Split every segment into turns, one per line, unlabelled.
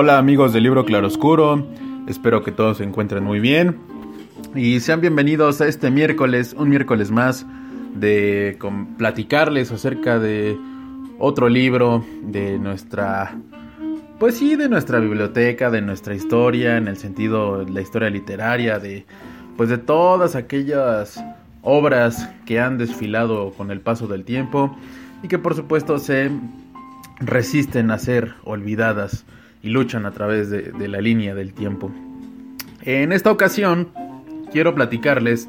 Hola amigos del libro Claroscuro, espero que todos se encuentren muy bien. Y sean bienvenidos a este miércoles, un miércoles más de platicarles acerca de otro libro de nuestra, pues sí, de nuestra biblioteca, de nuestra historia, en el sentido de la historia literaria, de pues de todas aquellas obras que han desfilado con el paso del tiempo y que por supuesto se resisten a ser olvidadas y luchan a través de, la línea del tiempo. En esta ocasión quiero platicarles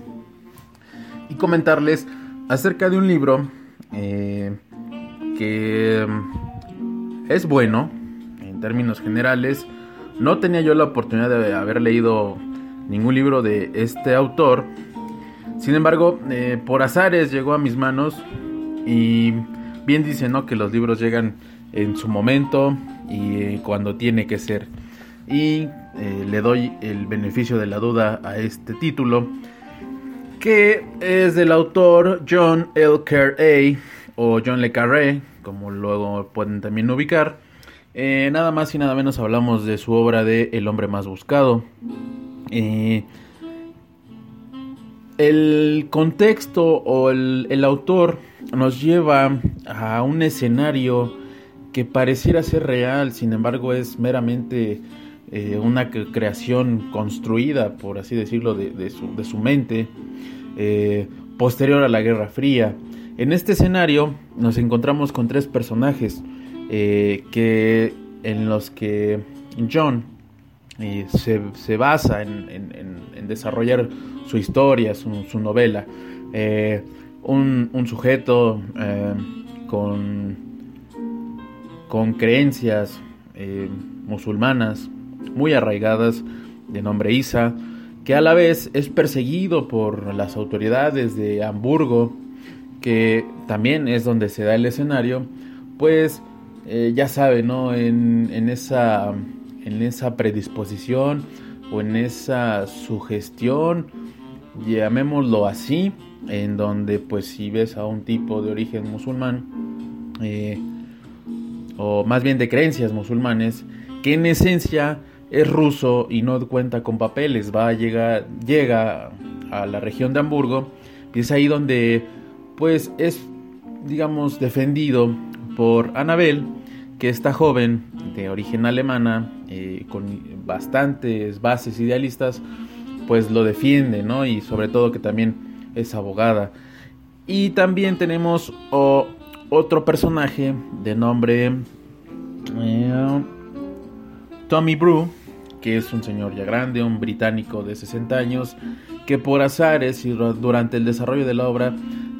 y comentarles acerca de un libro eh, que es bueno en términos generales. No tenía yo la oportunidad de haber leído ningún libro de este autor. Sin embargo, eh, por azares llegó a mis manos y bien dice ¿no? que los libros llegan en su momento y eh, cuando tiene que ser. Y eh, le doy el beneficio de la duda a este título, que es del autor John L. Carey o John Le Carré, como luego pueden también ubicar. Eh, nada más y nada menos hablamos de su obra de El hombre más buscado. El contexto o el, el autor nos lleva a un escenario que pareciera ser real, sin embargo es meramente eh, una creación construida, por así decirlo, de, su, mente, eh, posterior a la Guerra Fría. En este escenario nos encontramos con tres personajes eh, que, en los que John se, basa en, desarrollar su historia, su, novela. Un, un, sujeto con con creencias eh, musulmanas muy arraigadas de nombre Isa, que a la vez es perseguido por las autoridades de Hamburgo, que también es donde se da el escenario, pues eh, ya sabe, ¿no? En, en, esa, en esa predisposición o en esa sugestión, llamémoslo así, en donde pues si ves a un tipo de origen musulmán, eh, o más bien de creencias musulmanes, que en esencia es ruso y no cuenta con papeles, va a llegar, llega a la región de Hamburgo y es ahí donde pues es digamos defendido por Anabel, que esta joven de origen alemana eh, con bastantes bases idealistas pues lo defiende, ¿no? Y sobre todo que también es abogada. Y también tenemos otro personaje de nombre eh, Tommy Brew, que es un señor ya grande, un británico de 60 años, que por azares y durante el desarrollo de la obra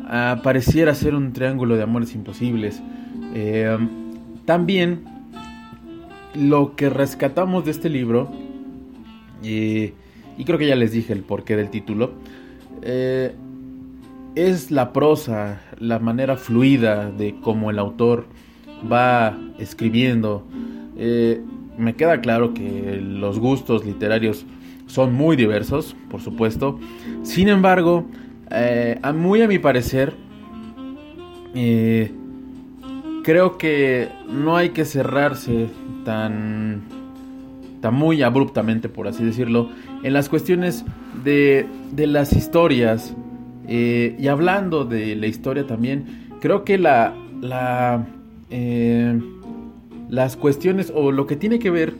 ah, pareciera ser un triángulo de amores imposibles. Eh, también lo que rescatamos de este libro, eh, y creo que ya les dije el porqué del título, es la prosa, la manera fluida de cómo el autor va escribiendo. Eh, me queda claro que los gustos literarios son muy diversos, por supuesto. Sin embargo, eh, a muy a mi parecer, eh, creo que no hay que cerrarse tan muy abruptamente, por así decirlo, en las cuestiones de, de las historias. y hablando de la historia también, creo que la, la eh, las cuestiones o lo que tiene que ver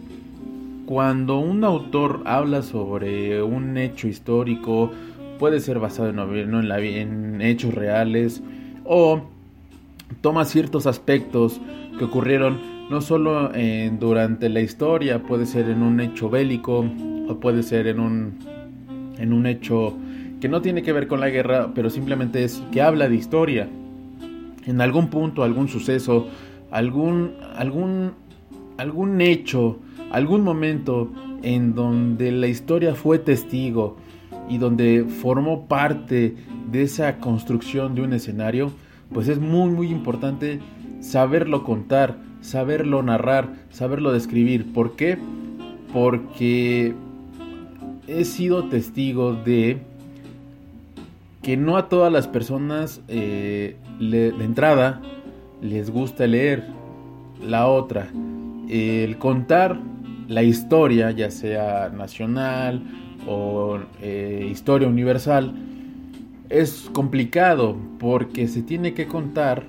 cuando un autor habla sobre un hecho histórico, puede ser basado en, en, hechos reales o toma ciertos aspectos que ocurrieron no solo durante la historia, puede ser en un hecho bélico o puede ser en un, en un hecho que no tiene que ver con la guerra, pero simplemente es que habla de historia. En algún punto, algún suceso, algún, algún, algún hecho, algún momento en donde la historia fue testigo y donde formó parte de esa construcción de un escenario, pues es muy muy importante saberlo contar, saberlo narrar, saberlo describir. ¿Por qué? Porque he sido testigo de que no a todas las personas eh, de entrada les gusta leer. La otra, el contar la historia, ya sea nacional o eh, historia universal, es complicado porque se tiene que contar,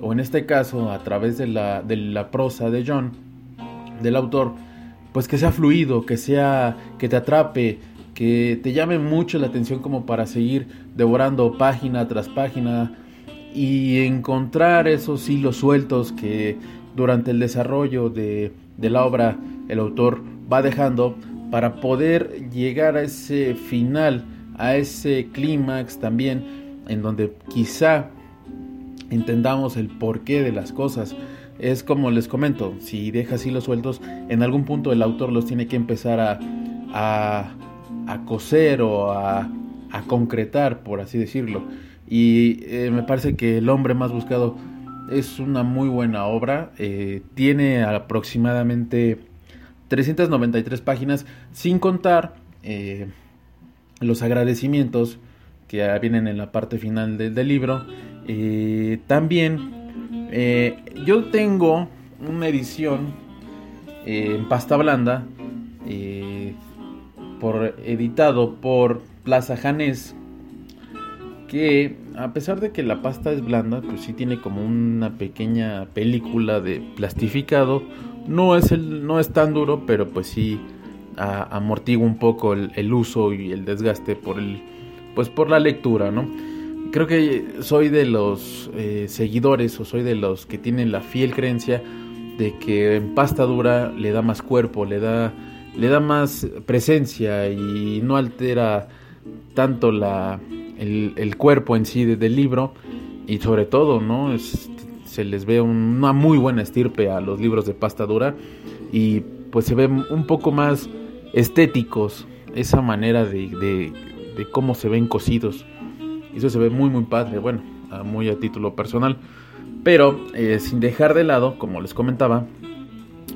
o en este caso a través de la, de la prosa de John, del autor, pues que sea fluido, que sea, que te atrape, que te llame mucho la atención como para seguir devorando página tras página y encontrar esos hilos sueltos que durante el desarrollo de, de la obra el autor va dejando para poder llegar a ese final a ese clímax también en donde quizá entendamos el porqué de las cosas. Es como les comento, si dejas hilos sueltos, en algún punto el autor los tiene que empezar a, a, a coser o a, a, concretar, por así decirlo. Y eh, me parece que El hombre más buscado es una muy buena obra. Eh, tiene aproximadamente 393 páginas, sin contar eh, los agradecimientos que vienen en la parte final del libro. Eh, también eh, yo tengo una edición eh, en pasta blanda por, editado por Plaza Janés que a pesar de que la pasta es blanda, pues sí tiene como una pequeña película de plastificado. No es, el, no es tan duro, pero pues sí amortigua un poco el, uso y el desgaste por el pues por la lectura no creo que soy de los eh, seguidores o soy de los que tienen la fiel creencia de que en pasta dura le da más cuerpo le da le da más presencia y no altera tanto la el, cuerpo en sí del libro y sobre todo no se les ve una muy buena estirpe a los libros de pasta dura y pues se ve un poco más estéticos, esa manera de, de, cómo se ven cosidos. Eso se ve muy muy padre, bueno, muy a título personal. Pero eh, sin dejar de lado, como les comentaba,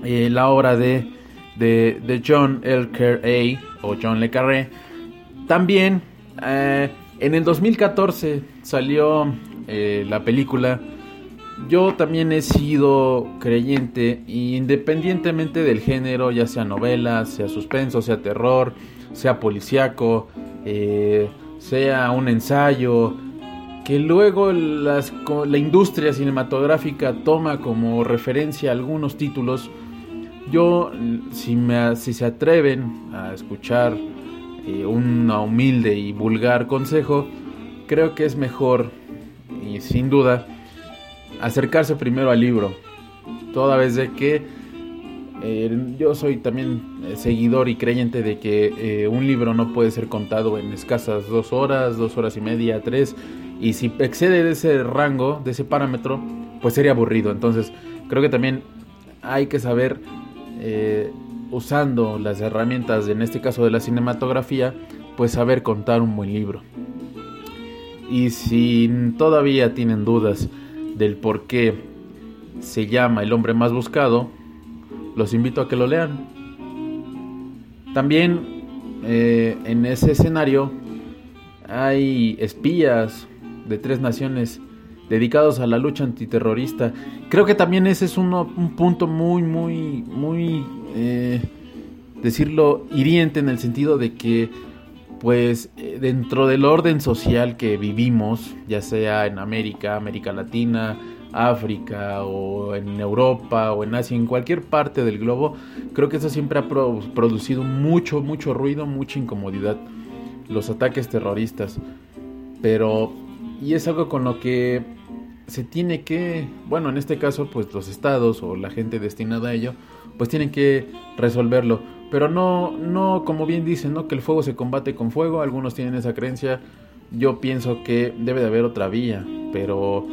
eh, la obra de, de, John L. Carey o John Le Carré. También eh, en el 2014 salió la película yo también he sido creyente, independientemente del género, ya sea novela, sea suspenso, sea terror, sea policíaco, eh, sea un ensayo, que luego la industria cinematográfica toma como referencia algunos títulos. Yo, si, me, si se atreven a escuchar eh, un humilde y vulgar consejo, creo que es mejor, y sin duda, acercarse primero al libro. Toda vez de que eh, yo soy también eh, seguidor y creyente de que eh, un libro no puede ser contado en escasas dos horas, dos horas y media, tres. Y si excede de ese rango, de ese parámetro, pues sería aburrido. Entonces creo que también hay que saber, usando las herramientas, en este caso de la cinematografía, pues saber contar un buen libro. Y si todavía tienen dudas, del por qué se llama El hombre más buscado, los invito a que lo lean. También eh, en ese escenario hay espías de tres naciones dedicados a la lucha antiterrorista. Creo que también ese es un punto muy, muy, muy, eh, decirlo, hiriente en el sentido de que, pues, eh, dentro del orden social que vivimos, ya sea en América, América Latina, África o en Europa o en Asia, en cualquier parte del globo, creo que eso siempre ha producido mucho, mucho ruido, mucha incomodidad, los ataques terroristas. Pero, y es algo con lo que se tiene que, bueno, en este caso, pues los estados o la gente destinada a ello, pues tienen que resolverlo. Pero no, no, como bien dicen, ¿no? Que el fuego se combate con fuego. Algunos tienen esa creencia. Yo pienso que debe de haber otra vía. Pero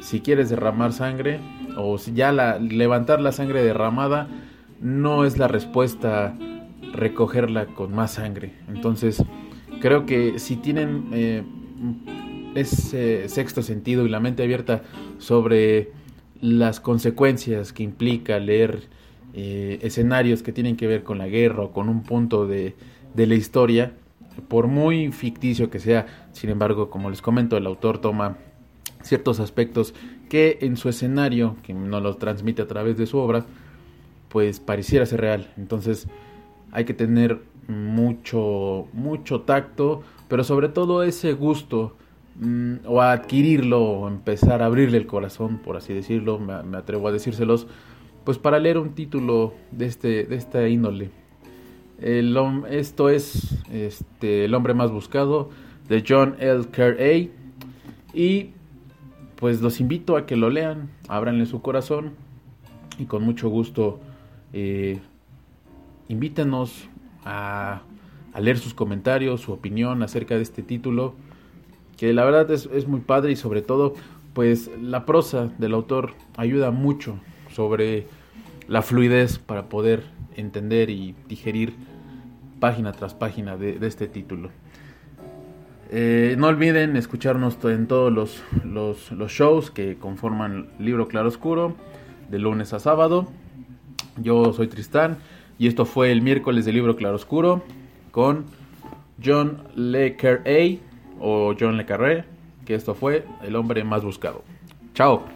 si quieres derramar sangre, o si ya la, levantar la sangre derramada, no es la respuesta recogerla con más sangre. Entonces, creo que si tienen eh, ese sexto sentido y la mente abierta sobre las consecuencias que implica leer eh, escenarios que tienen que ver con la guerra o con un punto de, de la historia, por muy ficticio que sea, sin embargo, como les comento, el autor toma ciertos aspectos que en su escenario, que nos lo transmite a través de su obra, pues pareciera ser real. Entonces hay que tener mucho, mucho tacto, pero sobre todo ese gusto mm, o adquirirlo o empezar a abrirle el corazón, por así decirlo, me, me atrevo a decírselos, pues para leer un título de, este, de esta índole. El, esto es este, El hombre más buscado de John L. Kerr Y pues los invito a que lo lean, ábranle su corazón y con mucho gusto eh, invítenos a, a, leer sus comentarios, su opinión acerca de este título, que la verdad es, es muy padre y sobre todo pues la prosa del autor ayuda mucho sobre la fluidez para poder entender y digerir página tras página de, este título. Eh, no olviden escucharnos en todos los, shows que conforman Libro Claro Oscuro, de lunes a sábado. Yo soy Tristán y esto fue el miércoles de Libro Claro Oscuro con John Le o John Le Carré, que esto fue el hombre más buscado. Chao.